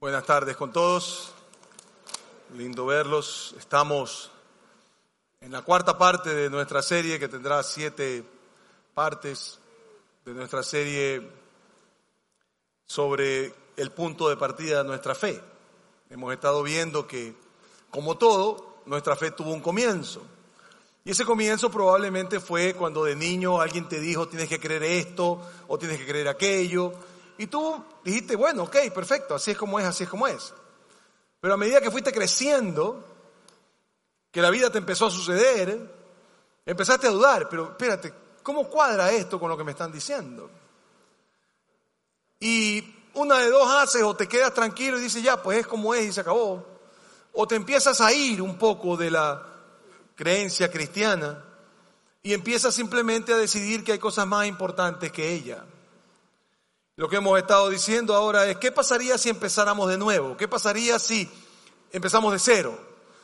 Buenas tardes con todos. Lindo verlos. Estamos en la cuarta parte de nuestra serie que tendrá siete partes de nuestra serie sobre el punto de partida de nuestra fe. Hemos estado viendo que, como todo, nuestra fe tuvo un comienzo. Y ese comienzo probablemente fue cuando de niño alguien te dijo tienes que creer esto o tienes que creer aquello. Y tú dijiste, bueno, ok, perfecto, así es como es, así es como es. Pero a medida que fuiste creciendo, que la vida te empezó a suceder, empezaste a dudar, pero espérate, ¿cómo cuadra esto con lo que me están diciendo? Y una de dos haces o te quedas tranquilo y dices, ya, pues es como es y se acabó. O te empiezas a ir un poco de la creencia cristiana y empiezas simplemente a decidir que hay cosas más importantes que ella. Lo que hemos estado diciendo ahora es, ¿qué pasaría si empezáramos de nuevo? ¿Qué pasaría si empezamos de cero?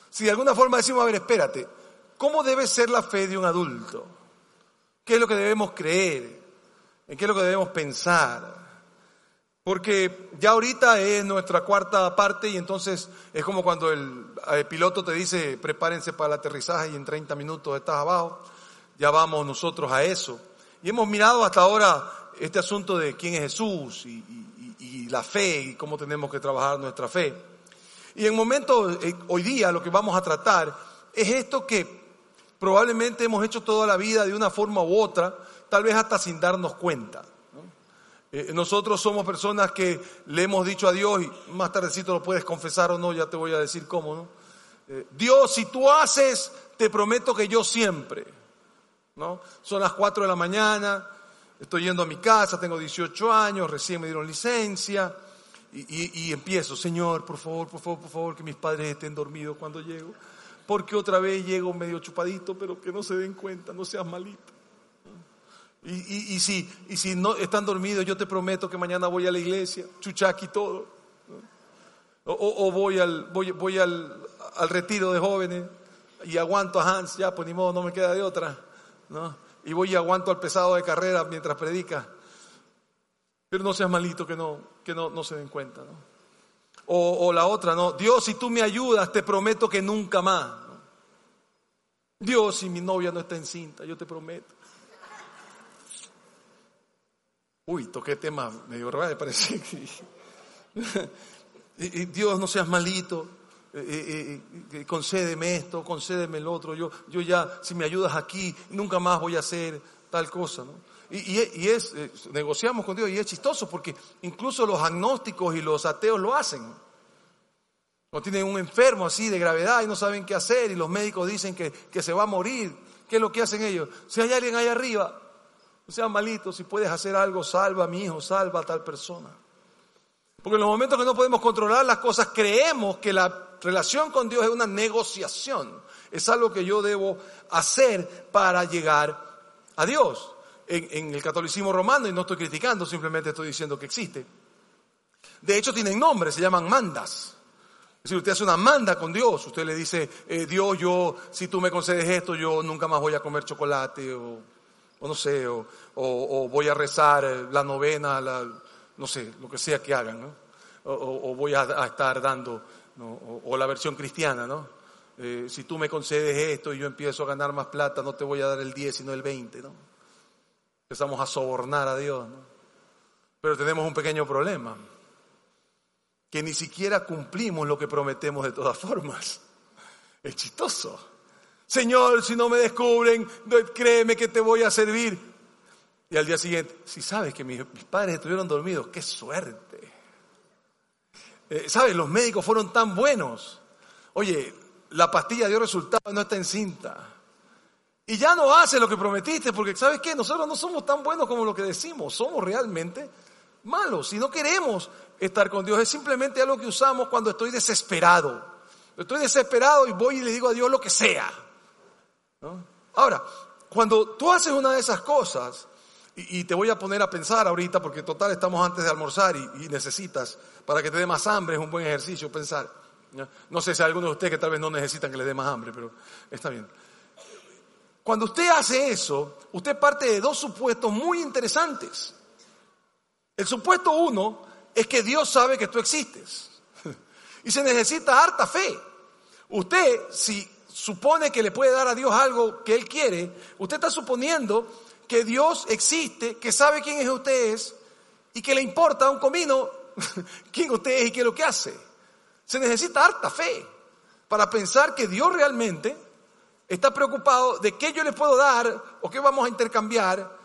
Si de alguna forma decimos, a ver, espérate, ¿cómo debe ser la fe de un adulto? ¿Qué es lo que debemos creer? ¿En qué es lo que debemos pensar? Porque ya ahorita es nuestra cuarta parte y entonces es como cuando el, piloto te dice prepárense para el aterrizaje y en 30 minutos estás abajo. Ya vamos nosotros a eso. Y hemos mirado hasta ahora este asunto de quién es Jesús y, la fe y cómo tenemos que trabajar nuestra fe. Y en momento, eh, hoy día lo que vamos a tratar es esto que probablemente hemos hecho toda la vida de una forma u otra, tal vez hasta sin darnos cuenta. Eh, nosotros somos personas que le hemos dicho a Dios, y más tardecito lo puedes confesar o no, ya te voy a decir cómo, ¿no? Eh, Dios, si tú haces, te prometo que yo siempre, ¿no? Son las 4 de la mañana, Estoy yendo a mi casa, tengo 18 años, recién me dieron licencia y, empiezo, Señor, por favor, por favor, por favor, que mis padres estén dormidos cuando llego, porque otra vez llego medio chupadito, pero que no se den cuenta, no seas malito. Y, si, no están dormidos, yo te prometo que mañana voy a la iglesia, chuchaqui todo. O, voy, al, voy al, al retiro de jóvenes y aguanto a Hans, ya, pues ni modo, no me queda de otra. ¿no? Y voy y aguanto al pesado de carrera mientras predica. Pero no seas malito que no, que no, no se den cuenta. ¿no? O, la otra, ¿no? Dios, si tú me ayudas, te prometo que nunca más. Dios, si mi novia no está encinta, yo te prometo. Uy, toqué tema medio raro, parece que... Dios, no seas malito. Eh, eh, eh, concédeme esto, concédeme el otro, yo, yo ya, si me ayudas aquí, nunca más voy a hacer tal cosa. Y, es, negociamos con Dios y es chistoso porque incluso los agnósticos y los ateos lo hacen. O tienen un enfermo así de gravedad y no saben qué hacer y los médicos dicen que, que se va a morir. ¿Qué es lo que hacen ellos? Si hay alguien ahí arriba, no sean malitos, si puedes hacer algo, salva a mi hijo, salva a tal persona. Porque en los momentos que no podemos controlar las cosas, creemos que la relación con Dios es una negociación. Es algo que yo debo hacer para llegar a Dios. En, el catolicismo romano, y no estoy criticando, simplemente estoy diciendo que existe. De hecho, tienen nombre, se llaman mandas. Es decir, usted hace una manda con Dios, usted le dice, eh, Dios, yo, si tú me concedes esto, yo nunca más voy a comer chocolate, o, no sé, o, voy a rezar la novena, no sé, lo que sea que hagan, ¿no? o, voy a estar dando o, la versión cristiana, ¿no? Eh, si tú me concedes esto y yo empiezo a ganar más plata, no te voy a dar el 10, sino el 20, ¿no? Empezamos a sobornar a Dios, ¿no? Pero tenemos un pequeño problema, que ni siquiera cumplimos lo que prometemos de todas formas. Es chistoso. Señor, si no me descubren, créeme que te voy a servir. Y al día siguiente, si sabes que mis padres estuvieron dormidos, qué suerte. Eh, ¿Sabes? Los médicos fueron tan buenos. Oye, la pastilla dio resultado, no está encinta. Y ya no hace lo que prometiste, porque ¿sabes qué? Nosotros no somos tan buenos como lo que decimos, somos realmente malos. Si no queremos estar con Dios, es simplemente algo que usamos cuando estoy desesperado. Estoy desesperado y voy y le digo a Dios lo que sea. Ahora, cuando tú haces una de esas cosas, y, te voy a poner a pensar ahorita, porque total estamos antes de almorzar y, necesitas, para que te dé más hambre, es un buen ejercicio pensar. ¿no? sé si hay algunos de ustedes que tal vez no necesitan que le dé más hambre, pero está bien. Cuando usted hace eso, usted parte de dos supuestos muy interesantes. El supuesto uno es que Dios sabe que tú existes. Y se necesita harta fe. Usted, si supone que le puede dar a Dios algo que Él quiere, usted está suponiendo que Dios existe, que sabe quién es usted y que le importa un comino quién usted es y qué es lo que hace. Se necesita harta fe para pensar que Dios realmente está preocupado de qué yo le puedo dar o qué vamos a intercambiar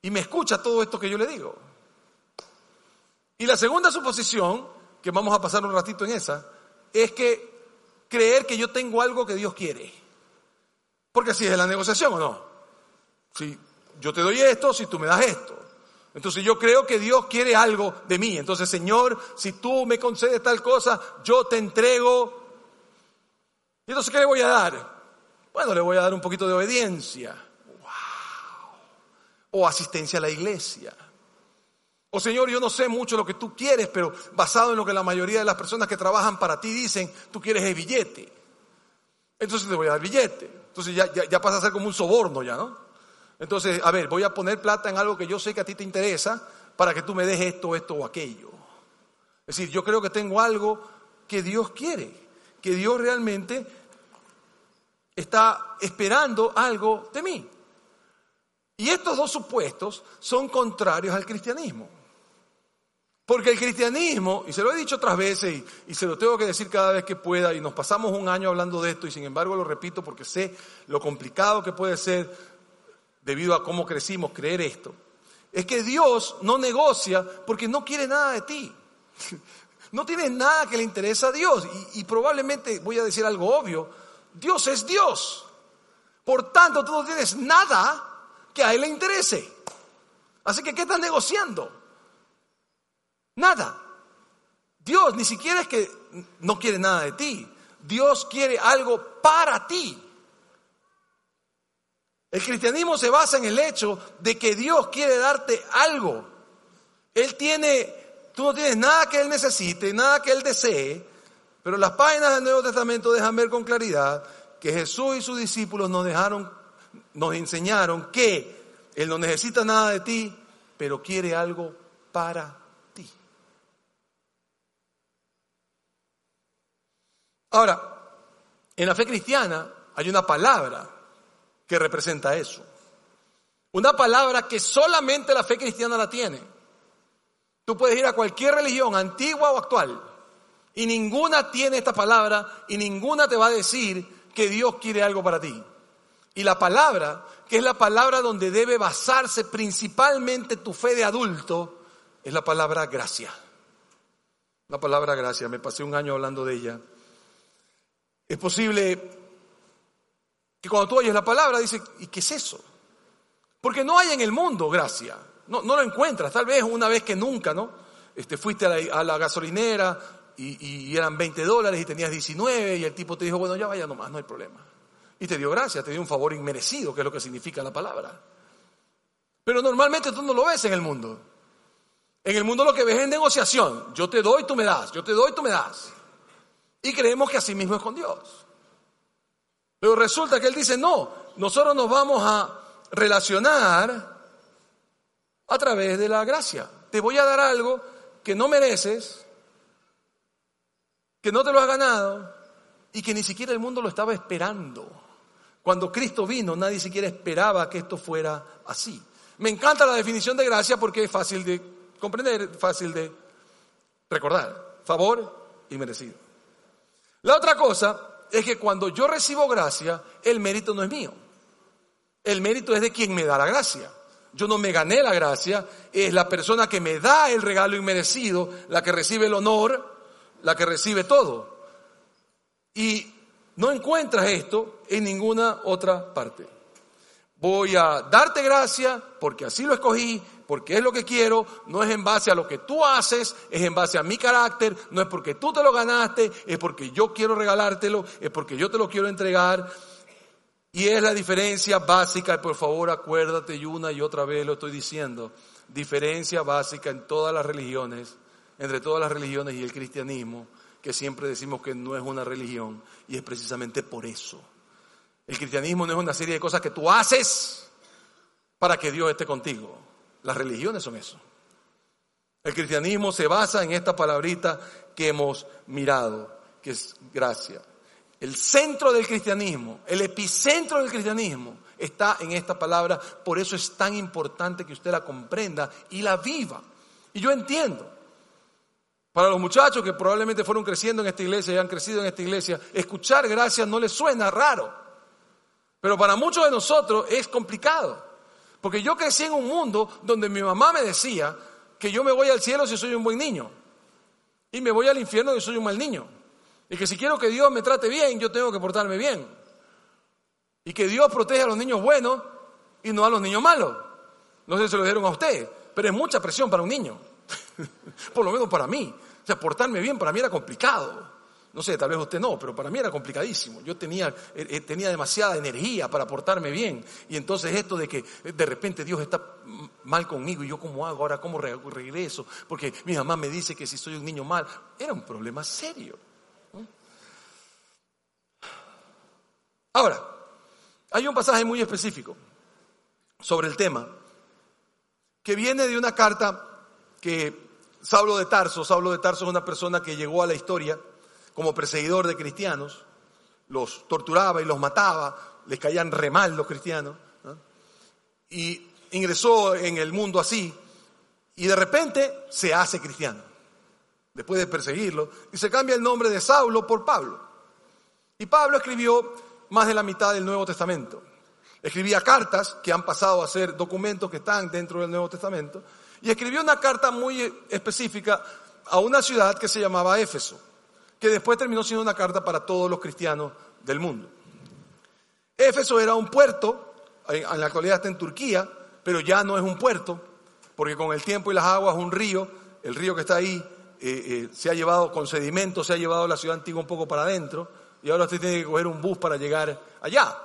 y me escucha todo esto que yo le digo. Y la segunda suposición, que vamos a pasar un ratito en esa, es que creer que yo tengo algo que Dios quiere. Porque así es la negociación o no. Si yo te doy esto, si tú me das esto. Entonces yo creo que Dios quiere algo de mí. Entonces, Señor, si tú me concedes tal cosa, yo te entrego. ¿Y entonces qué le voy a dar? Bueno, le voy a dar un poquito de obediencia. Wow. O asistencia a la iglesia. O Señor, yo no sé mucho lo que tú quieres, pero basado en lo que la mayoría de las personas que trabajan para ti dicen, tú quieres el billete. Entonces te voy a dar billete. Entonces ya, ya, ya pasa a ser como un soborno ya, ¿no? Entonces, a ver, voy a poner plata en algo que yo sé que a ti te interesa para que tú me des esto, esto o aquello. Es decir, yo creo que tengo algo que Dios quiere, que Dios realmente está esperando algo de mí. Y estos dos supuestos son contrarios al cristianismo. Porque el cristianismo, y se lo he dicho otras veces y, se lo tengo que decir cada vez que pueda, y nos pasamos un año hablando de esto, y sin embargo lo repito porque sé lo complicado que puede ser debido a cómo crecimos creer esto, es que Dios no negocia porque no quiere nada de ti. No tiene nada que le interesa a Dios. Y, y probablemente voy a decir algo obvio, Dios es Dios. Por tanto, tú no tienes nada que a Él le interese. Así que, ¿qué estás negociando? Nada. Dios ni siquiera es que no quiere nada de ti. Dios quiere algo para ti. El cristianismo se basa en el hecho de que Dios quiere darte algo. Él tiene, tú no tienes nada que Él necesite, nada que Él desee, pero las páginas del Nuevo Testamento dejan ver con claridad que Jesús y sus discípulos nos dejaron, nos enseñaron que Él no necesita nada de ti, pero quiere algo para ti. Ahora, en la fe cristiana hay una palabra que representa eso. Una palabra que solamente la fe cristiana la tiene. Tú puedes ir a cualquier religión, antigua o actual, y ninguna tiene esta palabra y ninguna te va a decir que Dios quiere algo para ti. Y la palabra, que es la palabra donde debe basarse principalmente tu fe de adulto, es la palabra gracia. La palabra gracia, me pasé un año hablando de ella. Es posible que cuando tú oyes la palabra dices, ¿y qué es eso? Porque no hay en el mundo gracia. No, no lo encuentras, tal vez una vez que nunca, ¿no? Este, fuiste a la gasolinera, y, eran 20 dólares y tenías 19 y el tipo te dijo, bueno, ya vaya nomás, no hay problema. Y te dio gracia, te dio un favor inmerecido, que es lo que significa la palabra. Pero normalmente tú no lo ves en el mundo. En el mundo lo que ves es negociación. Yo te doy, tú me das. Yo te doy, tú me das. Y creemos que así mismo es con Dios. Pero resulta que Él dice, no, nosotros nos vamos a relacionar a través de la gracia. Te voy a dar algo que no mereces, que no te lo has ganado y que ni siquiera el mundo lo estaba esperando. Cuando Cristo vino, nadie siquiera esperaba que esto fuera así. Me encanta la definición de gracia porque es fácil de comprender, fácil de recordar. Favor y merecido. La otra cosa es que cuando yo recibo gracia, el mérito no es mío. El mérito es de quien me da la gracia. Yo no me gané la gracia, es la persona que me da el regalo inmerecido, la que recibe el honor, la que recibe todo. Y no encuentras esto en ninguna otra parte. Voy a darte gracia porque así lo escogí, porque es lo que quiero, no es en base a lo que tú haces, es en base a mi carácter, no es porque tú te lo ganaste, es porque yo quiero regalártelo, es porque yo te lo quiero entregar. Y es la diferencia básica, y por favor acuérdate y una y otra vez lo estoy diciendo, diferencia básica en todas las religiones entre todas las religiones y el cristianismo, que siempre decimos que no es una religión, y es precisamente por eso. El cristianismo no es una serie de cosas que tú haces para que Dios esté contigo. Las religiones son eso. El cristianismo se basa en esta palabrita que hemos mirado, que es gracia. El centro del cristianismo, el epicentro del cristianismo está en esta palabra, por eso es tan importante que usted la comprenda y la viva. Y yo entiendo, para los muchachos que probablemente fueron creciendo en esta iglesia y han crecido en esta iglesia, escuchar gracias no les suena raro. Pero para muchos de nosotros es complicado. Porque yo crecí en un mundo donde mi mamá me decía que yo me voy al cielo si soy un buen niño. Y me voy al infierno si soy un mal niño. Y que si quiero que Dios me trate bien, yo tengo que portarme bien. Y que Dios protege a los niños buenos y no a los niños malos. No sé si se lo dijeron a usted, pero es mucha presión para un niño. Por lo menos para mí. O sea, portarme bien para mí era complicado. No sé, tal vez usted no, pero para mí era complicadísimo. Yo tenía, eh, eh, tenía demasiada energía para portarme bien. Y entonces esto de que eh, de repente Dios está mal conmigo y yo cómo hago ahora, cómo regreso, porque mi mamá me dice que si soy un niño mal, era un problema serio. Ahora, hay un pasaje muy específico sobre el tema que viene de una carta que Saulo de Tarso, Saulo de Tarso es una persona que llegó a la historia como perseguidor de cristianos, los torturaba y los mataba, les caían re mal los cristianos, y ingresó en el mundo así, y de repente se hace cristiano, después de perseguirlo, y se cambia el nombre de Saulo por Pablo. Y Pablo escribió más de la mitad del Nuevo Testamento. Escribía cartas que han pasado a ser documentos que están dentro del Nuevo Testamento, y escribió una carta muy específica a una ciudad que se llamaba Éfeso que después terminó siendo una carta para todos los cristianos del mundo. Éfeso era un puerto, en la actualidad está en Turquía, pero ya no es un puerto, porque con el tiempo y las aguas un río, el río que está ahí eh, eh, se ha llevado con sedimentos, se ha llevado la ciudad antigua un poco para adentro, y ahora usted tiene que coger un bus para llegar allá.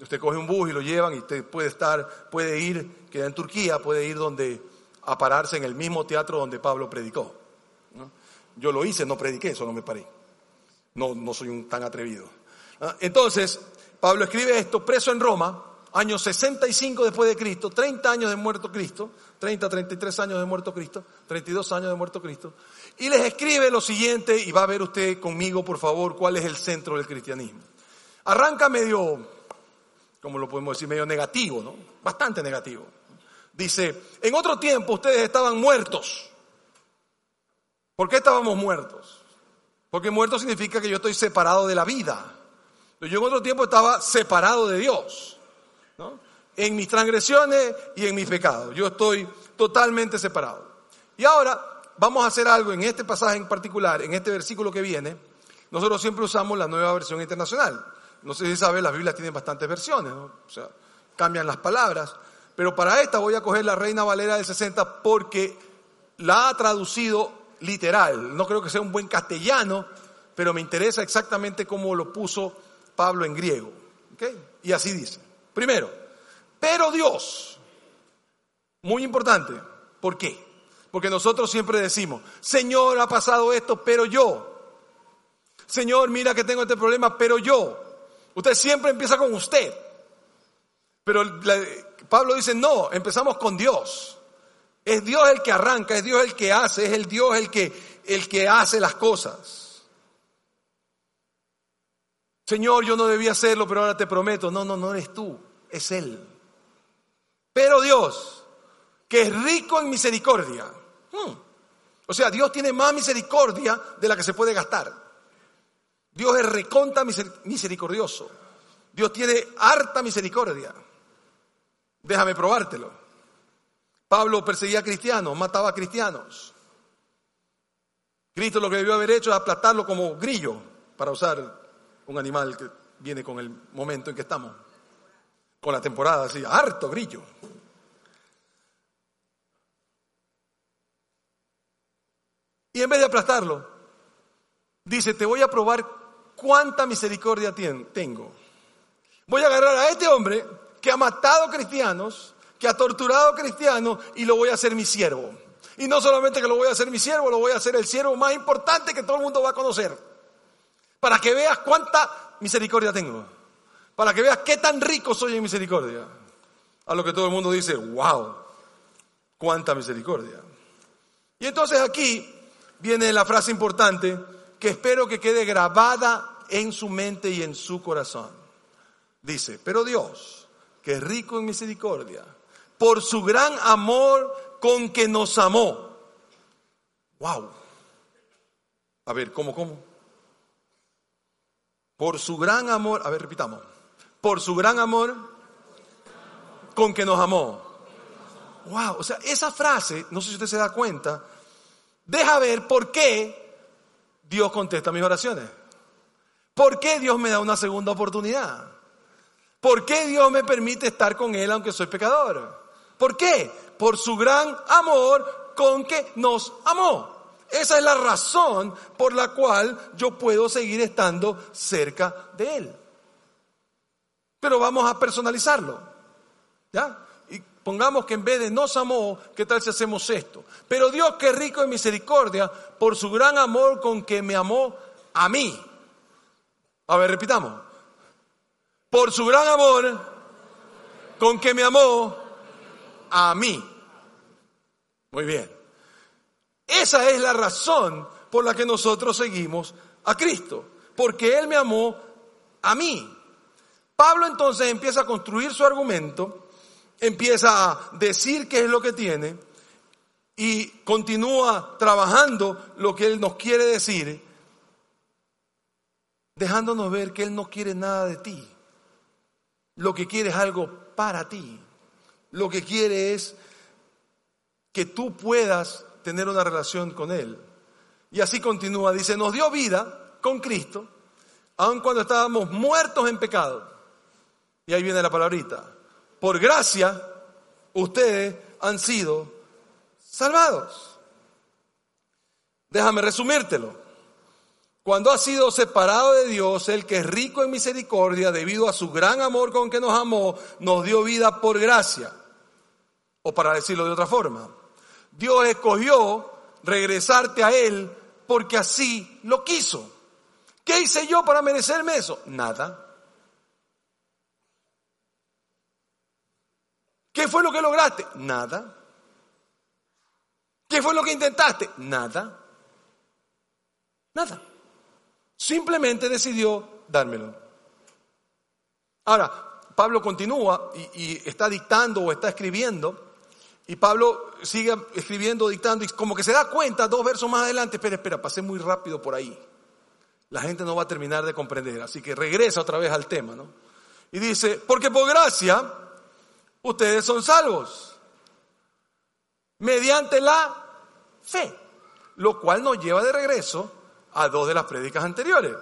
Usted coge un bus y lo llevan y usted puede estar, puede ir, queda en Turquía, puede ir donde, a pararse en el mismo teatro donde Pablo predicó. Yo lo hice, no prediqué, solo me paré. No, no soy un tan atrevido. Ah, entonces, Pablo escribe esto, preso en Roma, año 65 después de Cristo, 30 años de muerto Cristo, 30, 33 años de muerto Cristo, 32 años de muerto Cristo, y les escribe lo siguiente, y va a ver usted conmigo, por favor, cuál es el centro del cristianismo. Arranca medio, como lo podemos decir, medio negativo, ¿no? Bastante negativo. Dice, en otro tiempo ustedes estaban muertos. ¿Por qué estábamos muertos? Porque muerto significa que yo estoy separado de la vida. Yo en otro tiempo estaba separado de Dios. En mis transgresiones y en mis pecados. Yo estoy totalmente separado. Y ahora vamos a hacer algo en este pasaje en particular, en este versículo que viene. Nosotros siempre usamos la nueva versión internacional. No sé si saben, las Biblias tienen bastantes versiones. O sea, cambian las palabras. Pero para esta voy a coger la Reina Valera del 60 porque la ha traducido literal. No creo que sea un buen castellano, pero me interesa exactamente cómo lo puso Pablo en griego. Y así dice. Primero, pero Dios. Muy importante. ¿Por qué? Porque nosotros siempre decimos, Señor, ha pasado esto, pero yo. Señor, mira que tengo este problema, pero yo. Usted siempre empieza con usted. Pero Pablo dice, no, empezamos con Dios. Es Dios el que arranca, es Dios el que hace, es el Dios el que, el que hace las cosas. Señor, yo no debía hacerlo, pero ahora te prometo. No, no, no eres tú, es Él. Pero Dios, que es rico en misericordia. Hmm. O sea, Dios tiene más misericordia de la que se puede gastar. Dios es reconta misericordioso. Dios tiene harta misericordia. Déjame probártelo. Pablo perseguía a cristianos, mataba a cristianos. Cristo lo que debió haber hecho es aplastarlo como grillo, para usar un animal que viene con el momento en que estamos, con la temporada, así, harto grillo. Y en vez de aplastarlo, dice, te voy a probar cuánta misericordia tengo. Voy a agarrar a este hombre que ha matado cristianos, que ha torturado cristianos y lo voy a hacer mi siervo. Y no solamente que lo voy a hacer mi siervo, lo voy a hacer el siervo más importante que todo el mundo va a conocer. Para que veas cuánta misericordia tengo. Para que veas qué tan rico soy en misericordia. A lo que todo el mundo dice, wow, cuánta misericordia. Y entonces aquí viene la frase importante que espero que quede grabada en su mente y en su corazón. Dice, pero Dios, que rico en misericordia, por su gran amor con que nos amó. Wow. A ver, ¿cómo, cómo? Por su gran amor, a ver, repitamos. Por su gran amor con que nos amó. Wow, o sea, esa frase, no sé si usted se da cuenta, deja ver por qué Dios contesta mis oraciones. ¿Por qué Dios me da una segunda oportunidad? ¿Por qué Dios me permite estar con Él aunque soy pecador? ¿Por qué? Por su gran amor con que nos amó. Esa es la razón por la cual yo puedo seguir estando cerca de Él. Pero vamos a personalizarlo. ¿Ya? Y pongamos que en vez de nos amó, ¿qué tal si hacemos esto? Pero Dios que rico en misericordia, por su gran amor con que me amó a mí. A ver, repitamos. Por su gran amor con que me amó a mí. Muy bien. Esa es la razón por la que nosotros seguimos a Cristo. Porque Él me amó a mí. Pablo entonces empieza a construir su argumento, empieza a decir qué es lo que tiene y continúa trabajando lo que Él nos quiere decir dejándonos ver que Él no quiere nada de ti. Lo que quiere es algo para ti. Lo que quiere es que tú puedas tener una relación con Él. Y así continúa, dice, nos dio vida con Cristo, aun cuando estábamos muertos en pecado. Y ahí viene la palabrita. Por gracia, ustedes han sido salvados. Déjame resumírtelo. Cuando ha sido separado de Dios, el que es rico en misericordia, debido a su gran amor con que nos amó, nos dio vida por gracia. O para decirlo de otra forma, Dios escogió regresarte a Él porque así lo quiso. ¿Qué hice yo para merecerme eso? Nada. ¿Qué fue lo que lograste? Nada. ¿Qué fue lo que intentaste? Nada. Nada. Simplemente decidió dármelo. Ahora, Pablo continúa y, está dictando o está escribiendo. Y Pablo sigue escribiendo, dictando, y como que se da cuenta dos versos más adelante, espera, espera, pasé muy rápido por ahí. La gente no va a terminar de comprender, así que regresa otra vez al tema, ¿no? Y dice, porque por gracia ustedes son salvos, mediante la fe, lo cual nos lleva de regreso a dos de las prédicas anteriores.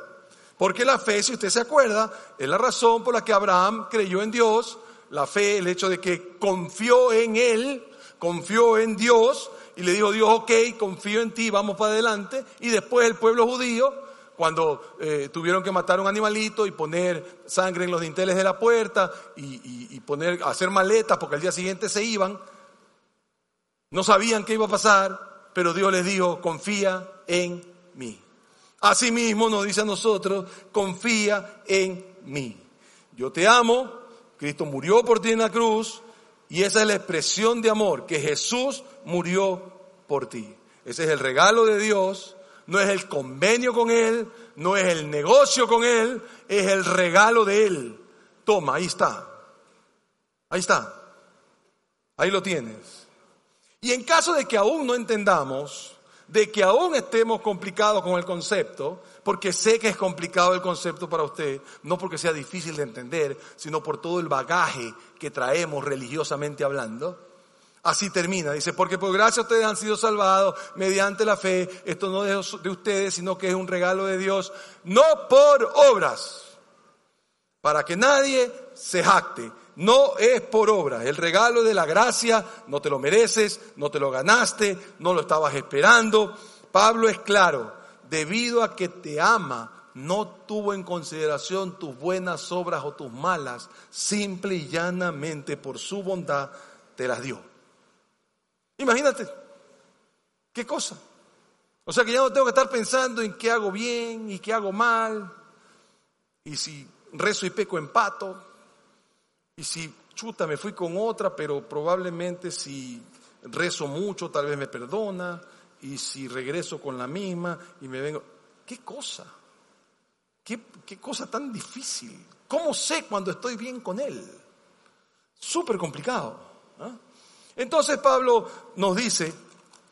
Porque la fe, si usted se acuerda, es la razón por la que Abraham creyó en Dios, la fe, el hecho de que confió en Él, confió en Dios y le dijo Dios, ok, confío en ti, vamos para adelante. Y después el pueblo judío, cuando eh, tuvieron que matar un animalito y poner sangre en los dinteles de la puerta y, y poner, hacer maletas porque al día siguiente se iban, no sabían qué iba a pasar, pero Dios les dijo, confía en mí. Asimismo nos dice a nosotros, confía en mí. Yo te amo, Cristo murió por ti en la cruz y esa es la expresión de amor, que Jesús murió por ti. Ese es el regalo de Dios, no es el convenio con Él, no es el negocio con Él, es el regalo de Él. Toma, ahí está. Ahí está. Ahí lo tienes. Y en caso de que aún no entendamos, de que aún estemos complicados con el concepto, porque sé que es complicado el concepto para usted, no porque sea difícil de entender, sino por todo el bagaje que traemos religiosamente hablando. Así termina, dice, porque por gracia ustedes han sido salvados mediante la fe, esto no es de ustedes, sino que es un regalo de Dios, no por obras, para que nadie se jacte. No es por obra, el regalo de la gracia, no te lo mereces, no te lo ganaste, no lo estabas esperando. Pablo es claro, debido a que te ama, no tuvo en consideración tus buenas obras o tus malas, simple y llanamente por su bondad te las dio. Imagínate, qué cosa. O sea que ya no tengo que estar pensando en qué hago bien y qué hago mal, y si rezo y peco empato, y si, chuta, me fui con otra, pero probablemente si rezo mucho, tal vez me perdona. y si regreso con la misma y me vengo, ¿qué cosa? ¿Qué, cosa tan difícil? ¿Cómo sé cuando estoy bien con Él? Súper complicado. ¿ah? Entonces Pablo nos dice,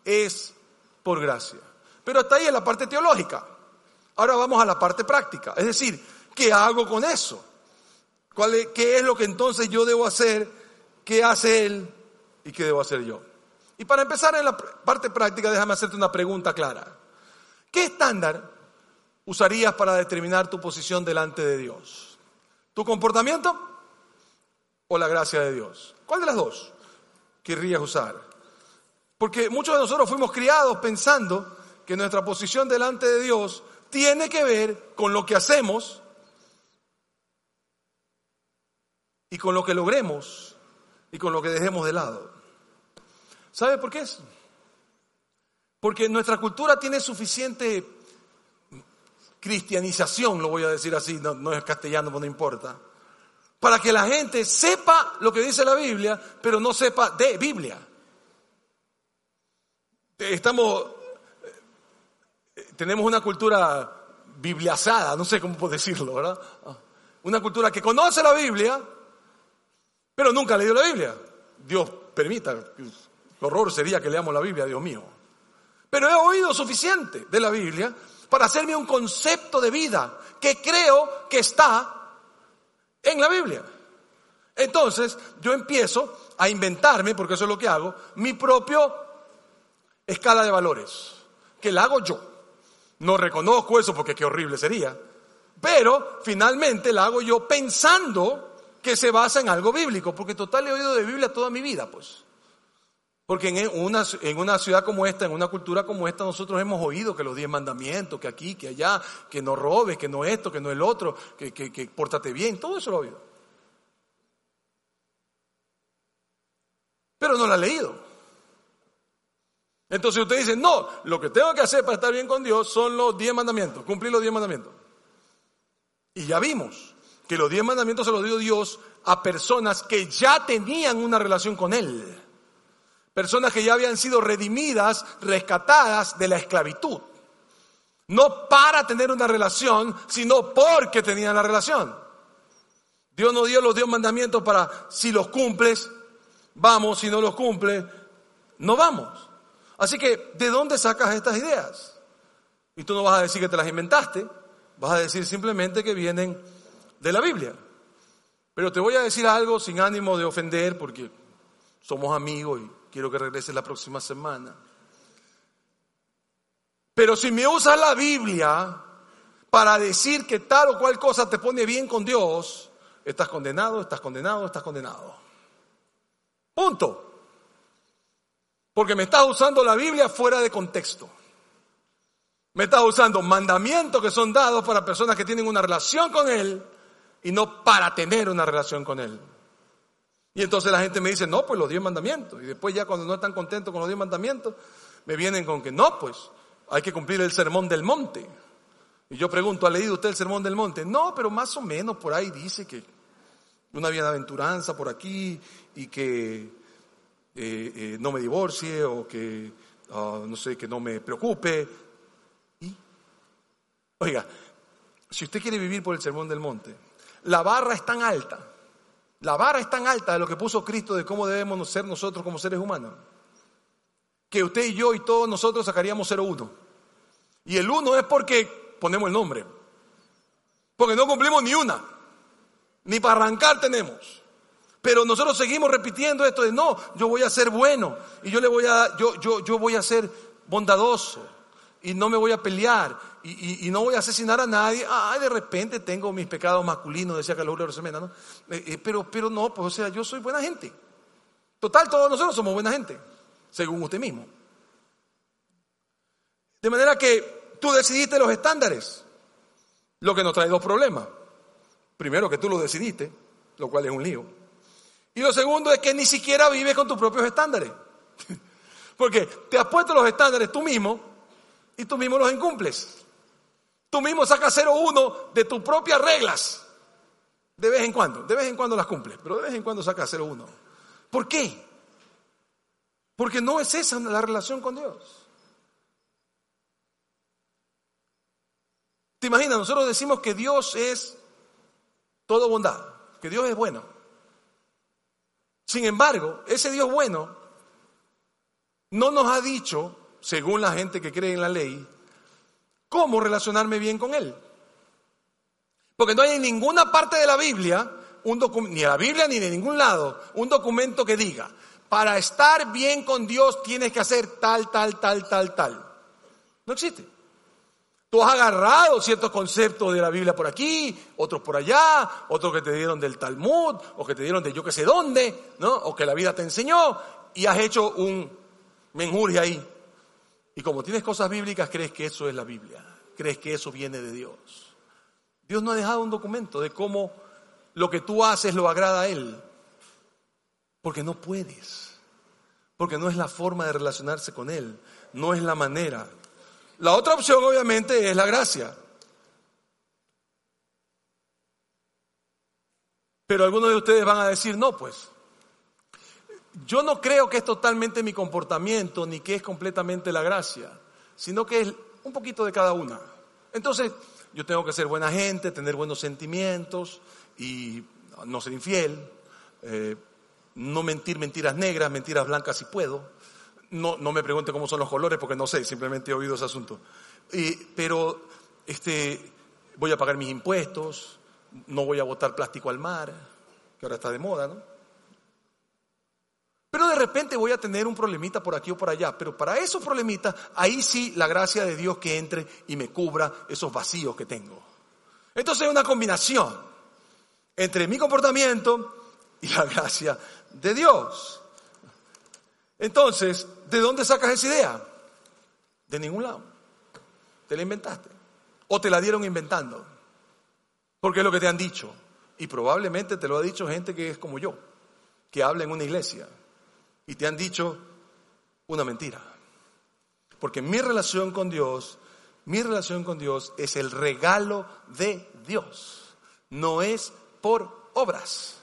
es por gracia. Pero hasta ahí es la parte teológica. Ahora vamos a la parte práctica. Es decir, ¿qué hago con eso? ¿Cuál es, ¿Qué es lo que entonces yo debo hacer? ¿Qué hace Él? ¿Y qué debo hacer yo? Y para empezar en la parte práctica, déjame hacerte una pregunta clara. ¿Qué estándar usarías para determinar tu posición delante de Dios? ¿Tu comportamiento o la gracia de Dios? ¿Cuál de las dos querrías usar? Porque muchos de nosotros fuimos criados pensando que nuestra posición delante de Dios tiene que ver con lo que hacemos y con lo que logremos y con lo que dejemos de lado. ¿Sabe por qué es? Porque nuestra cultura tiene suficiente cristianización, lo voy a decir así, no, es castellano, no importa, para que la gente sepa lo que dice la Biblia, pero no sepa de Biblia. Estamos, tenemos una cultura bibliazada, no sé cómo decirlo, ¿verdad? Una cultura que conoce la Biblia, pero nunca ha leído la Biblia. Dios permita, horror sería que leamos la Biblia, Dios mío. Pero he oído suficiente de la Biblia para hacerme un concepto de vida que creo que está en la Biblia. Entonces yo empiezo a inventarme, porque eso es lo que hago, mi propio escala de valores, que la hago yo. No reconozco eso porque qué horrible sería, pero finalmente la hago yo pensando que se basa en algo bíblico, porque total he oído de Biblia toda mi vida, pues. Porque en una, en una ciudad como esta, en una cultura como esta, nosotros hemos oído que los diez mandamientos, que aquí, que allá, que no robes, que no esto, que no el otro, que, que, que pórtate bien, todo eso lo he oído. Pero no lo ha leído. Entonces usted dice, no, lo que tengo que hacer para estar bien con Dios son los diez mandamientos, cumplir los diez mandamientos. Y ya vimos que los diez mandamientos se los dio Dios a personas que ya tenían una relación con Él. Personas que ya habían sido redimidas, rescatadas de la esclavitud. No para tener una relación, sino porque tenían la relación. Dios no dio los diez mandamientos para si los cumples, vamos, si no los cumples, no vamos. Así que, ¿de dónde sacas estas ideas? Y tú no vas a decir que te las inventaste, vas a decir simplemente que vienen de la Biblia. Pero te voy a decir algo sin ánimo de ofender, porque somos amigos y quiero que regrese la próxima semana. Pero si me usas la Biblia para decir que tal o cual cosa te pone bien con Dios, estás condenado, estás condenado, estás condenado. Punto. Porque me estás usando la Biblia fuera de contexto. Me estás usando mandamientos que son dados para personas que tienen una relación con Él y no para tener una relación con Él. Y entonces la gente me dice, no, pues los diez mandamientos. Y después ya cuando no están contentos con los diez mandamientos, me vienen con que no, pues hay que cumplir el sermón del monte. Y yo pregunto, ¿ha leído usted el sermón del monte? No, pero más o menos por ahí dice que una bienaventuranza por aquí y que eh, eh, no me divorcie o que, ah, no sé, que no me preocupe. Oiga, si usted quiere vivir por el sermón del monte, la barra es tan alta la vara es tan alta de lo que puso Cristo de cómo debemos ser nosotros como seres humanos, que usted y yo y todos nosotros sacaríamos 0-1. Y el 1 es porque ponemos el nombre, porque no cumplimos ni una, ni para arrancar tenemos. Pero nosotros seguimos repitiendo esto de no, yo voy a ser bueno y yo le voy a yo yo yo voy a ser bondadoso y no me voy a pelear y, no voy a asesinar a nadie. Ay, de repente tengo mis pecados masculinos, decía Carlos Julio Semena, ¿no? Eh, eh, pero, pero no, pues o sea, yo soy buena gente. Total, todos nosotros somos buena gente, según usted mismo. De manera que tú decidiste los estándares, lo que nos trae dos problemas. Primero, que tú lo decidiste, lo cual es un lío. Y lo segundo es que ni siquiera vives con tus propios estándares. Porque te has puesto los estándares tú mismo y tú mismo los incumples. Tú mismo sacas 0,1 de tus propias reglas. De vez en cuando, de vez en cuando las cumples, pero de vez en cuando sacas 0,1. ¿Por qué? Porque no es esa la relación con Dios. ¿Te imaginas? Nosotros decimos que Dios es todo bondad, que Dios es bueno. Sin embargo, ese Dios bueno no nos ha dicho, según la gente que cree en la ley, cómo relacionarme bien con Él. Porque no hay en ninguna parte de la Biblia, ni en la Biblia ni de ningún lado, un documento que diga, para estar bien con Dios tienes que hacer tal, tal, tal, tal, tal. No existe. Tú has agarrado ciertos conceptos de la Biblia por aquí, otros por allá, otros que te dieron del Talmud, o que te dieron de yo que sé dónde, ¿no? O que la vida te enseñó, y has hecho un menjurje ahí. Y como tienes cosas bíblicas, crees que eso es la Biblia, crees que eso viene de Dios. Dios no ha dejado un documento de cómo lo que tú haces lo agrada a Él. Porque no puedes. Porque no es la forma de relacionarse con Él. No es la manera. La otra opción obviamente es la gracia. Pero algunos de ustedes van a decir, no, pues, yo no creo que es totalmente mi comportamiento ni que es completamente la gracia, sino que es un poquito de cada una. Entonces, yo tengo que ser buena gente, tener buenos sentimientos y no ser infiel, eh, no mentir mentiras negras, mentiras blancas si puedo. No, no me pregunte cómo son los colores porque no sé, simplemente he oído ese asunto. pero este, voy a pagar mis impuestos, no voy a botar plástico al mar, que ahora está de moda, ¿no? Repente voy a tener un problemita por aquí o por allá. Pero para esos problemitas, ahí sí la gracia de Dios que entre y me cubra esos vacíos que tengo. Entonces es una combinación entre mi comportamiento y la gracia de Dios. Entonces, ¿de dónde sacas esa idea? De ningún lado. Te la inventaste. O te la dieron inventando. Porque es lo que te han dicho. Y probablemente te lo ha dicho gente que es como yo, que habla en una iglesia y te han dicho una mentira. Porque mi relación con Dios, mi relación con Dios es el regalo de Dios. No es por obras.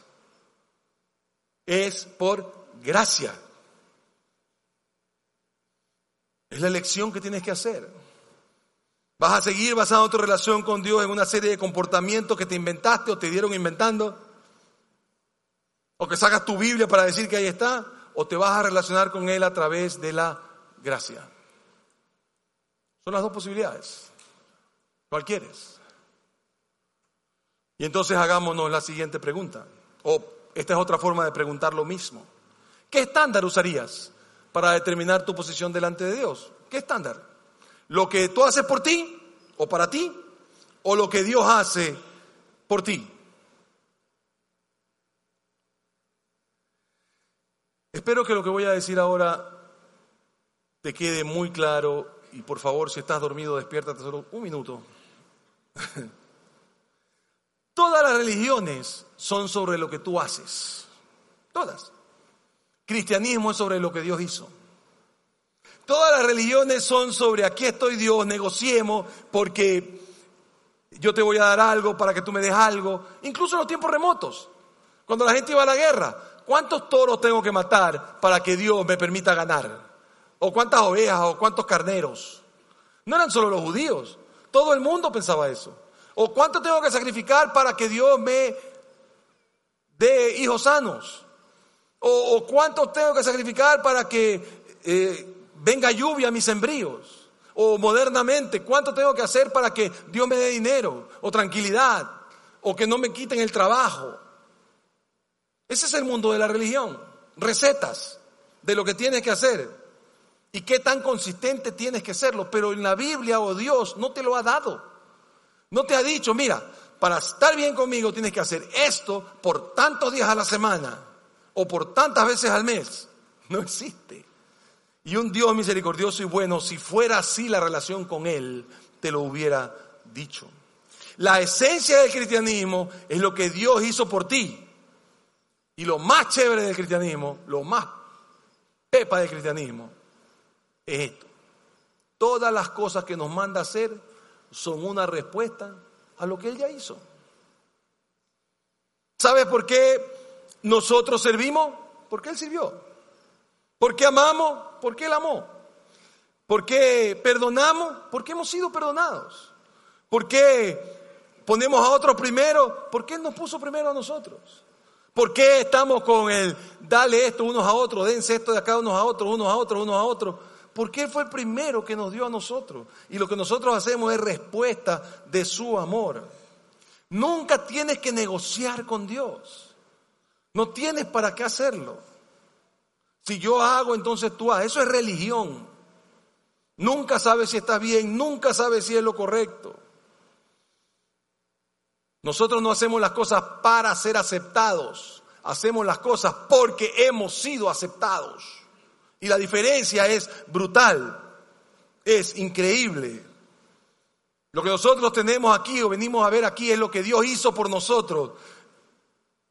Es por gracia. Es la elección que tienes que hacer. ¿Vas a seguir basando tu relación con Dios en una serie de comportamientos que te inventaste o te dieron inventando? ¿O que sacas tu Biblia para decir que ahí está? O te vas a relacionar con Él a través de la gracia. Son las dos posibilidades. ¿Cuál quieres? Y entonces hagámonos la siguiente pregunta. O esta es otra forma de preguntar lo mismo. ¿Qué estándar usarías para determinar tu posición delante de Dios? ¿Qué estándar? ¿Lo que tú haces por ti o para ti? ¿O lo que Dios hace por ti? Espero que lo que voy a decir ahora te quede muy claro y por favor, si estás dormido, despiértate solo un minuto. Todas las religiones son sobre lo que tú haces. Todas. Cristianismo es sobre lo que Dios hizo. Todas las religiones son sobre aquí estoy Dios, negociemos porque yo te voy a dar algo para que tú me des algo. Incluso en los tiempos remotos, cuando la gente iba a la guerra, ¿cuántos toros tengo que matar para que Dios me permita ganar? ¿O cuántas ovejas o cuántos carneros? No eran solo los judíos, todo el mundo pensaba eso. ¿O cuánto tengo que sacrificar para que Dios me dé hijos sanos? ¿O, cuánto tengo que sacrificar para que eh, venga lluvia a mis sembríos? O modernamente, ¿cuánto tengo que hacer para que Dios me dé dinero o tranquilidad? O que no me quiten el trabajo. Ese es el mundo de la religión. Recetas de lo que tienes que hacer y qué tan consistente tienes que serlo. Pero en la Biblia o oh Dios no te lo ha dado. No te ha dicho, mira, para estar bien conmigo tienes que hacer esto por tantos días a la semana o por tantas veces al mes. No existe. Y un Dios misericordioso y bueno, si fuera así la relación con Él, te lo hubiera dicho. La esencia del cristianismo es lo que Dios hizo por ti. Y lo más chévere del cristianismo, lo más pepa del cristianismo, es esto. Todas las cosas que nos manda hacer son una respuesta a lo que Él ya hizo. ¿Sabes por qué nosotros servimos? Porque Él sirvió. ¿Por qué amamos? Porque Él amó. ¿Por qué perdonamos? Porque hemos sido perdonados. ¿Por qué ponemos a otros primero? ¿Por qué nos puso primero a nosotros? ¿Por qué estamos con el dale esto unos a otros, dense esto de acá unos a otros, unos a otros, unos a otros? Porque Él fue el primero que nos dio a nosotros. Y lo que nosotros hacemos es respuesta de su amor. Nunca tienes que negociar con Dios. No tienes para qué hacerlo. Si yo hago, entonces tú haces. Eso es religión. Nunca sabes si estás bien, nunca sabes si es lo correcto. Nosotros no hacemos las cosas para ser aceptados, hacemos las cosas porque hemos sido aceptados. Y la diferencia es brutal, es increíble. Lo que nosotros tenemos aquí o venimos a ver aquí es lo que Dios hizo por nosotros,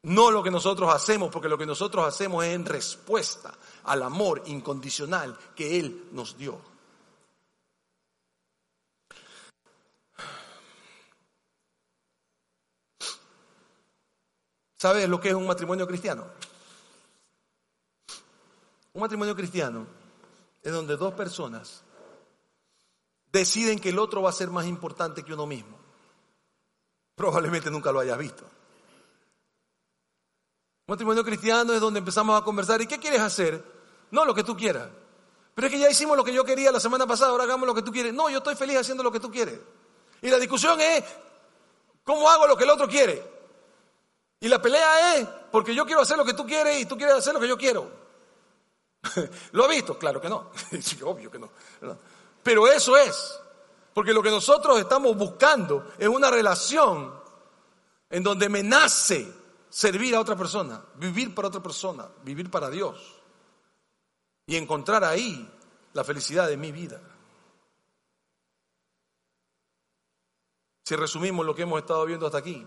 no lo que nosotros hacemos, porque lo que nosotros hacemos es en respuesta al amor incondicional que Él nos dio. ¿Sabes lo que es un matrimonio cristiano? Un matrimonio cristiano es donde dos personas deciden que el otro va a ser más importante que uno mismo. Probablemente nunca lo hayas visto. Un matrimonio cristiano es donde empezamos a conversar. ¿Y qué quieres hacer? No lo que tú quieras. Pero es que ya hicimos lo que yo quería la semana pasada, ahora hagamos lo que tú quieres. No, yo estoy feliz haciendo lo que tú quieres. Y la discusión es, ¿cómo hago lo que el otro quiere? Y la pelea es, porque yo quiero hacer lo que tú quieres y tú quieres hacer lo que yo quiero. ¿Lo ha visto? Claro que no. obvio que no. Pero eso es. Porque lo que nosotros estamos buscando es una relación en donde me nace servir a otra persona, vivir para otra persona, vivir para Dios. Y encontrar ahí la felicidad de mi vida. Si resumimos lo que hemos estado viendo hasta aquí,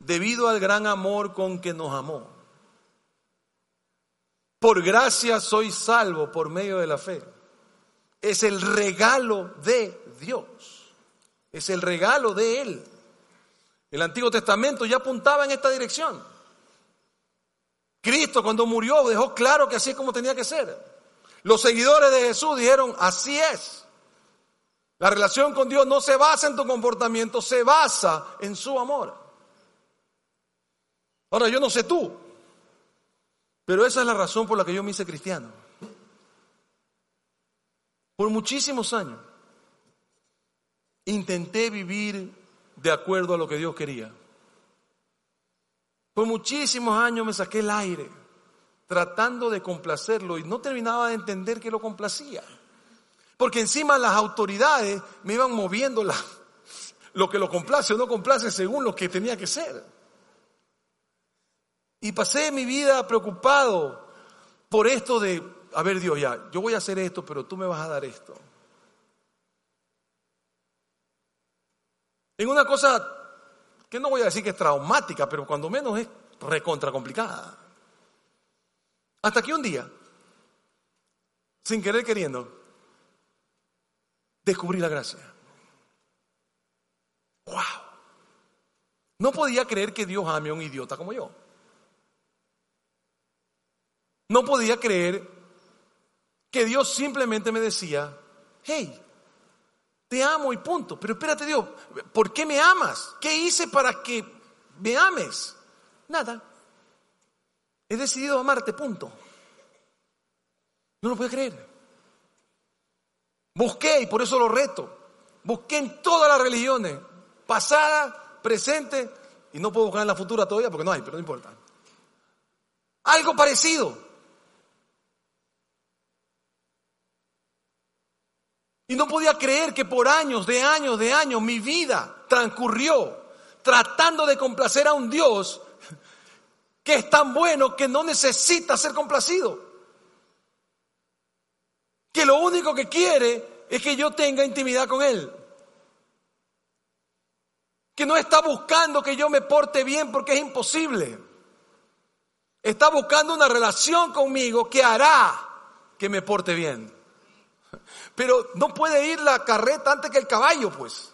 debido al gran amor con que nos amó, por gracia soy salvo por medio de la fe. Es el regalo de Dios. Es el regalo de Él. El Antiguo Testamento ya apuntaba en esta dirección. Cristo cuando murió dejó claro que así es como tenía que ser. Los seguidores de Jesús dijeron, así es. La relación con Dios no se basa en tu comportamiento, se basa en su amor. Ahora, yo no sé tú, pero esa es la razón por la que yo me hice cristiano. Por muchísimos años intenté vivir de acuerdo a lo que Dios quería. Por muchísimos años me saqué el aire tratando de complacerlo y no terminaba de entender que lo complacía. Porque encima las autoridades me iban moviendo lo que lo complace o no complace según lo que tenía que ser. Y pasé mi vida preocupado por esto de, a ver Dios, ya, yo voy a hacer esto, pero tú me vas a dar esto. En una cosa que no voy a decir que es traumática, pero cuando menos es recontra complicada. Hasta que un día, sin querer queriendo, descubrí la gracia. ¡Wow! No podía creer que Dios ame a un idiota como yo. No podía creer que Dios simplemente me decía, hey, te amo y punto. Pero espérate Dios, ¿por qué me amas? ¿Qué hice para que me ames? Nada. He decidido amarte, punto. No lo puedo creer. Busqué, y por eso lo reto, busqué en todas las religiones, pasada, presente, y no puedo buscar en la futura todavía porque no hay, pero no importa. Algo parecido. Y no podía creer que por años, de años, de años, mi vida transcurrió tratando de complacer a un Dios que es tan bueno que no necesita ser complacido. Que lo único que quiere es que yo tenga intimidad con Él. Que no está buscando que yo me porte bien porque es imposible. Está buscando una relación conmigo que hará que me porte bien. Pero no puede ir la carreta antes que el caballo, pues.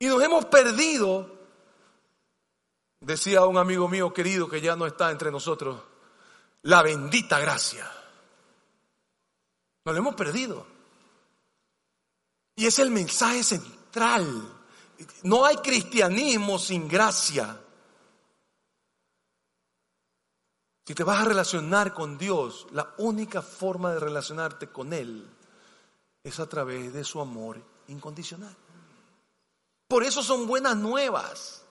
Y nos hemos perdido, decía un amigo mío querido que ya no está entre nosotros, la bendita gracia. Nos lo hemos perdido. Y es el mensaje central central. No hay cristianismo sin gracia. Si te vas a relacionar con Dios, la única forma de relacionarte con Él es a través de su amor incondicional. Por eso son buenas nuevas.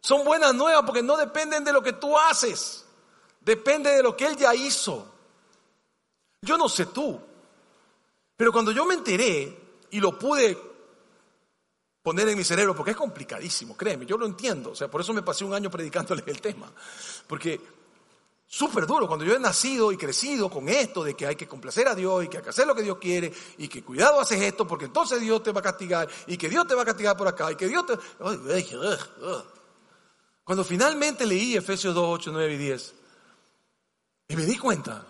Son buenas nuevas porque no dependen de lo que tú haces. Depende de lo que Él ya hizo. Yo no sé tú, pero cuando yo me enteré y lo pude poner en mi cerebro, porque es complicadísimo, créeme, yo lo entiendo. O sea, por eso me pasé un año predicándoles el tema. Porque súper duro. Cuando yo he nacido y crecido con esto de que hay que complacer a Dios y que hay que hacer lo que Dios quiere y que cuidado haces esto porque entonces Dios te va a castigar y que Dios te va a castigar por acá y que Dios te... Cuando finalmente leí Efesios 2, 8, 9 y 10 y me di cuenta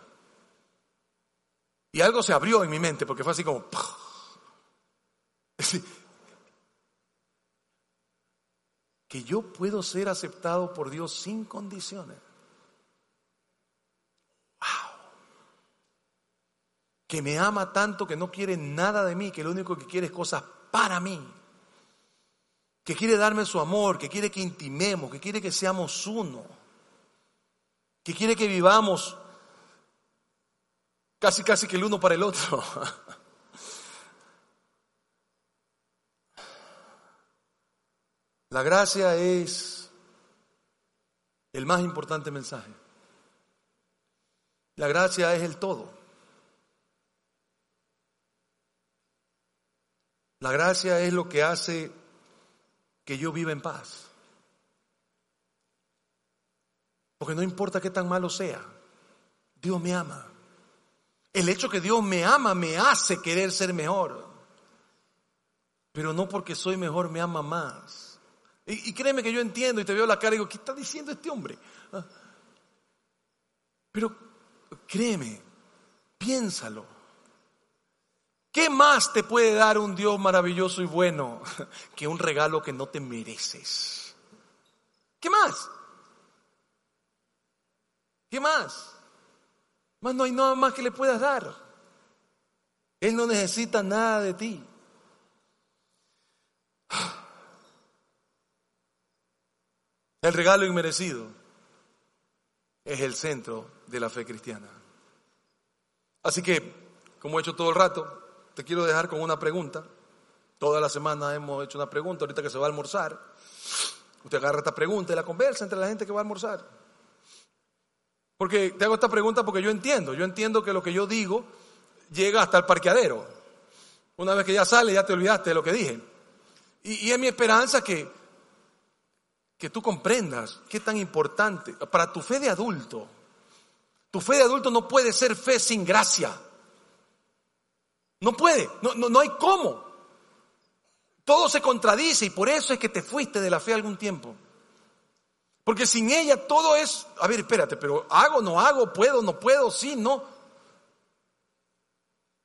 y algo se abrió en mi mente porque fue así como... Que yo puedo ser aceptado por Dios sin condiciones. Que me ama tanto que no quiere nada de mí, que lo único que quiere es cosas para mí, que quiere darme su amor, que quiere que intimemos, que quiere que seamos uno, que quiere que vivamos casi casi que el uno para el otro. La gracia es el más importante mensaje. La gracia es el todo. La gracia es lo que hace que yo viva en paz. Porque no importa qué tan malo sea, Dios me ama. El hecho que Dios me ama me hace querer ser mejor. Pero no porque soy mejor me ama más. Y, créeme que yo entiendo y te veo la cara y digo, ¿qué está diciendo este hombre? Ah. Pero créeme, piénsalo. ¿Qué más te puede dar un Dios maravilloso y bueno que un regalo que no te mereces? ¿Qué más? ¿Qué más? Más no hay nada más que le puedas dar. Él no necesita nada de ti. El regalo inmerecido es el centro de la fe cristiana. Así que, como he hecho todo el rato, te quiero dejar con una pregunta. Toda la semana hemos hecho una pregunta, ahorita que se va a almorzar. Usted agarra esta pregunta y la conversa entre la gente que va a almorzar. Porque te hago esta pregunta porque yo entiendo, yo entiendo que lo que yo digo llega hasta el parqueadero. Una vez que ya sale, ya te olvidaste de lo que dije. Y, es mi esperanza que, que tú comprendas qué tan importante, para tu fe de adulto, tu fe de adulto no puede ser fe sin gracia. No puede, no, no, no hay cómo. Todo se contradice y por eso es que te fuiste de la fe algún tiempo. Porque sin ella todo es, a ver, espérate, pero hago, no hago, puedo, no puedo, sí, no.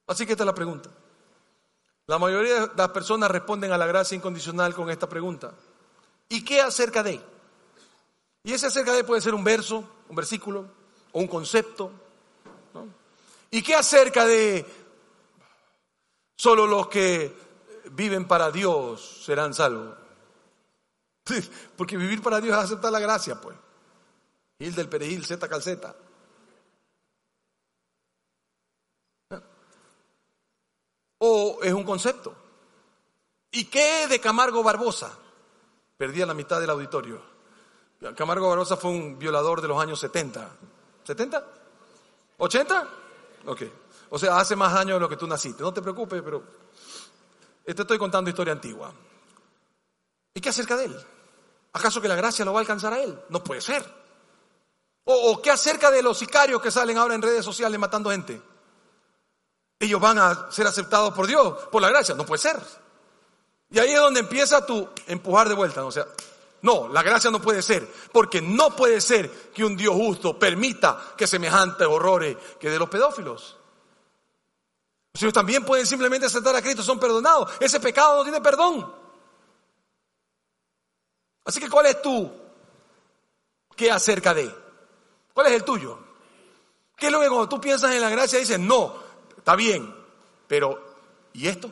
Así que esta es la pregunta. La mayoría de las personas responden a la gracia incondicional con esta pregunta. ¿Y qué acerca de? Y ese acerca de puede ser un verso, un versículo o un concepto. ¿Y qué acerca de Solo los que viven para Dios serán salvos. Porque vivir para Dios es aceptar la gracia, pues. Gil del perejil, Z calceta. O es un concepto. ¿Y qué de Camargo Barbosa? Perdí la mitad del auditorio. Camargo Barbosa fue un violador de los años 70. ¿70? ¿80? Ok. O sea, hace más años de lo que tú naciste. No te preocupes, pero te estoy contando historia antigua. ¿Y qué acerca de él? ¿Acaso que la gracia lo va a alcanzar a él? No puede ser. ¿O, qué acerca de los sicarios que salen ahora en redes sociales matando gente? ¿Ellos van a ser aceptados por Dios, por la gracia? No puede ser. Y ahí es donde empieza tu empujar de vuelta. ¿no? O sea, no, la gracia no puede ser, porque no puede ser que un Dios justo permita que semejantes horrores que de los pedófilos. Ellos también pueden simplemente aceptar a Cristo, son perdonados. Ese pecado no tiene perdón. Así que, ¿cuál es tu qué acerca de? ¿Cuál es el tuyo? ¿Qué es lo que cuando tú piensas en la gracia dices, no, está bien, pero ¿y esto?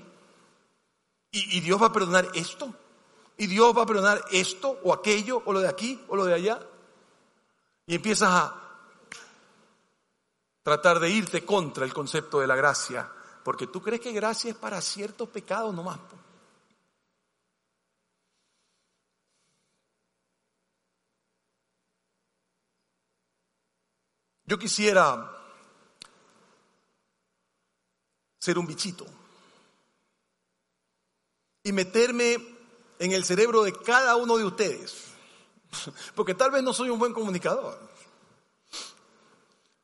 Y, y Dios va a perdonar esto. Y Dios va a perdonar esto o aquello o lo de aquí o lo de allá. Y empiezas a tratar de irte contra el concepto de la gracia, porque tú crees que gracia es para ciertos pecados nomás. Yo quisiera ser un bichito y meterme en el cerebro de cada uno de ustedes, porque tal vez no soy un buen comunicador,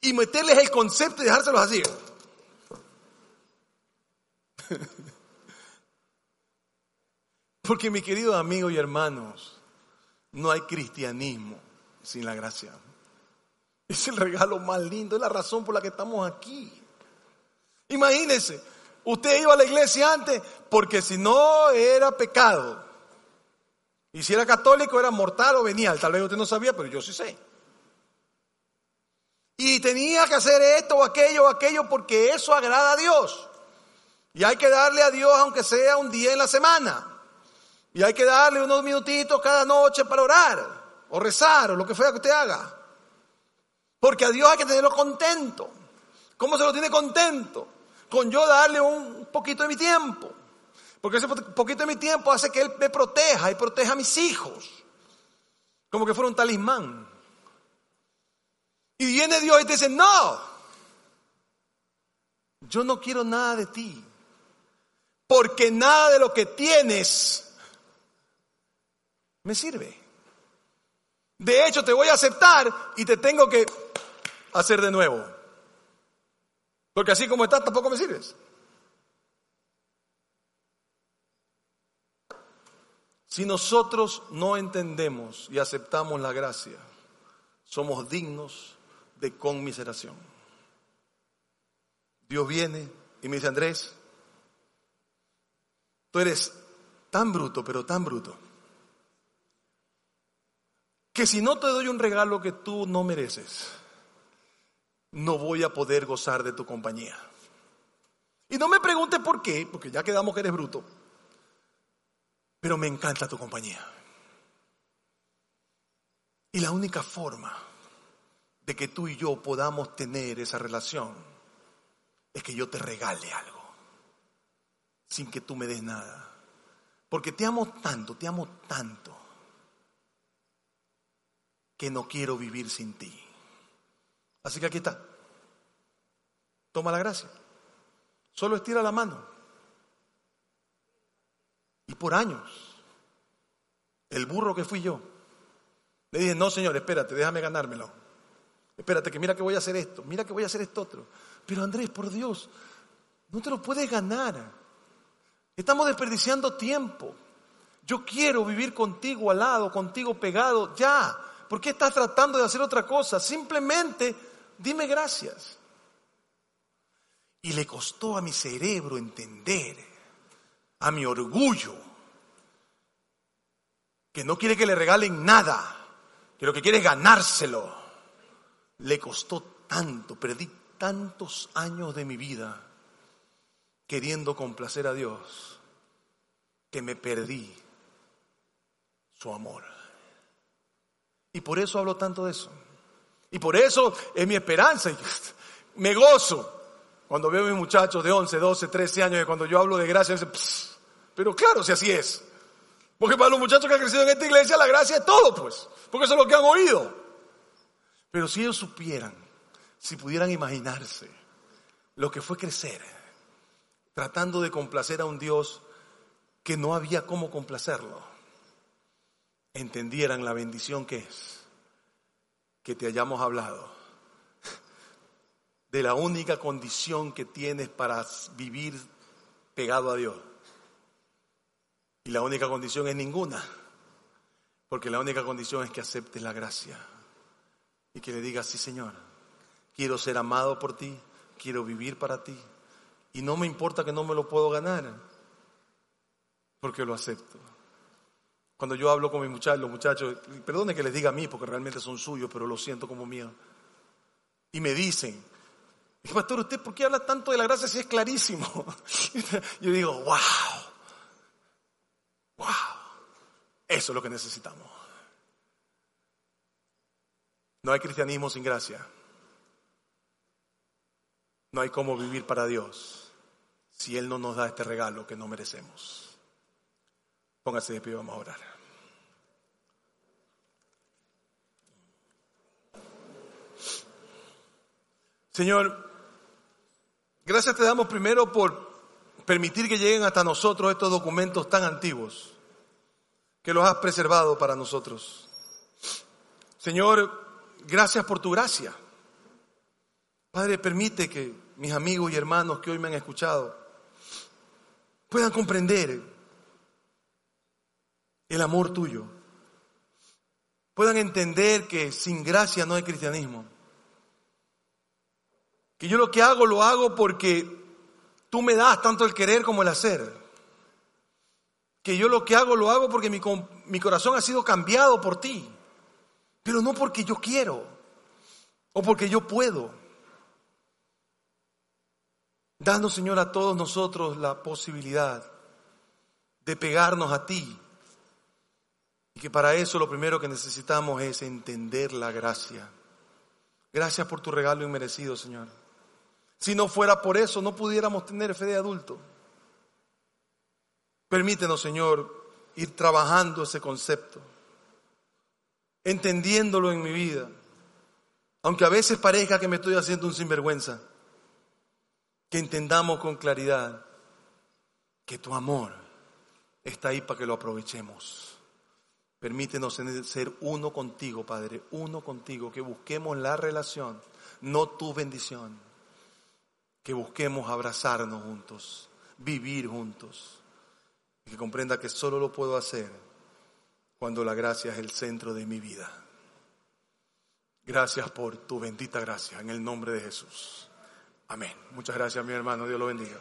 y meterles el concepto y dejárselos así. Porque mi querido amigos y hermanos, no hay cristianismo sin la gracia. Es el regalo más lindo, es la razón por la que estamos aquí. Imagínense, usted iba a la iglesia antes porque si no era pecado. Y si era católico era mortal o venial. Tal vez usted no sabía, pero yo sí sé. Y tenía que hacer esto o aquello o aquello porque eso agrada a Dios. Y hay que darle a Dios aunque sea un día en la semana. Y hay que darle unos minutitos cada noche para orar o rezar o lo que fuera que usted haga. Porque a Dios hay que tenerlo contento. ¿Cómo se lo tiene contento? Con yo darle un poquito de mi tiempo. Porque ese poquito de mi tiempo hace que Él me proteja y proteja a mis hijos. Como que fuera un talismán. Y viene Dios y te dice, no, yo no quiero nada de ti. Porque nada de lo que tienes me sirve. De hecho, te voy a aceptar y te tengo que hacer de nuevo. Porque así como estás, tampoco me sirves. Si nosotros no entendemos y aceptamos la gracia, somos dignos de conmiseración. Dios viene y me dice, Andrés, tú eres tan bruto, pero tan bruto, que si no te doy un regalo que tú no mereces, no voy a poder gozar de tu compañía. Y no me preguntes por qué, porque ya quedamos que eres bruto, pero me encanta tu compañía. Y la única forma de que tú y yo podamos tener esa relación es que yo te regale algo, sin que tú me des nada. Porque te amo tanto, te amo tanto, que no quiero vivir sin ti. Así que aquí está. Toma la gracia. Solo estira la mano. Y por años, el burro que fui yo, le dije, no señor, espérate, déjame ganármelo. Espérate, que mira que voy a hacer esto, mira que voy a hacer esto otro. Pero Andrés, por Dios, no te lo puedes ganar. Estamos desperdiciando tiempo. Yo quiero vivir contigo al lado, contigo pegado, ya. ¿Por qué estás tratando de hacer otra cosa? Simplemente dime gracias. Y le costó a mi cerebro entender, a mi orgullo, que no quiere que le regalen nada, que lo que quiere es ganárselo. Le costó tanto, perdí tantos años de mi vida queriendo complacer a Dios, que me perdí su amor. Y por eso hablo tanto de eso. Y por eso es mi esperanza. Me gozo cuando veo a mis muchachos de 11, 12, 13 años, y cuando yo hablo de gracia, dicen, pero claro, si así es. Porque para los muchachos que han crecido en esta iglesia, la gracia es todo, pues. Porque eso es lo que han oído. Pero si ellos supieran, si pudieran imaginarse lo que fue crecer, tratando de complacer a un Dios que no había cómo complacerlo, entendieran la bendición que es que te hayamos hablado de la única condición que tienes para vivir pegado a Dios. Y la única condición es ninguna, porque la única condición es que aceptes la gracia y que le digas, sí Señor, quiero ser amado por ti, quiero vivir para ti, y no me importa que no me lo puedo ganar, porque lo acepto. Cuando yo hablo con mis muchachos, los muchachos, perdone que les diga a mí porque realmente son suyos, pero lo siento como mío. Y me dicen, pastor, ¿usted por qué habla tanto de la gracia si es clarísimo? Yo digo, wow, Eso es lo que necesitamos. No hay cristianismo sin gracia. No hay cómo vivir para Dios si Él no nos da este regalo que no merecemos. Póngase de pie, vamos a orar. Señor, gracias te damos primero por permitir que lleguen hasta nosotros estos documentos tan antiguos, que los has preservado para nosotros. Señor, gracias por tu gracia. Padre, permite que mis amigos y hermanos que hoy me han escuchado puedan comprender el amor tuyo, puedan entender que sin gracia no hay cristianismo que yo lo que hago lo hago porque tú me das tanto el querer como el hacer. Que yo lo que hago lo hago porque mi, mi corazón ha sido cambiado por ti. Pero no porque yo quiero o porque yo puedo. Danos, Señor, a todos nosotros la posibilidad de pegarnos a ti. Y que para eso lo primero que necesitamos es entender la gracia. Gracias por tu regalo inmerecido, Señor. Si no fuera por eso, no pudiéramos tener fe de adulto. Permítenos, Señor, ir trabajando ese concepto, entendiéndolo en mi vida, aunque a veces parezca que me estoy haciendo un sinvergüenza, que entendamos con claridad que tu amor está ahí para que lo aprovechemos. Permítenos ser uno contigo, Padre, uno contigo, que busquemos la relación, no tu bendición que busquemos abrazarnos juntos, vivir juntos, y que comprenda que solo lo puedo hacer cuando la gracia es el centro de mi vida. Gracias por tu bendita gracia, en el nombre de Jesús. Amén. Muchas gracias, mi hermano. Dios lo bendiga.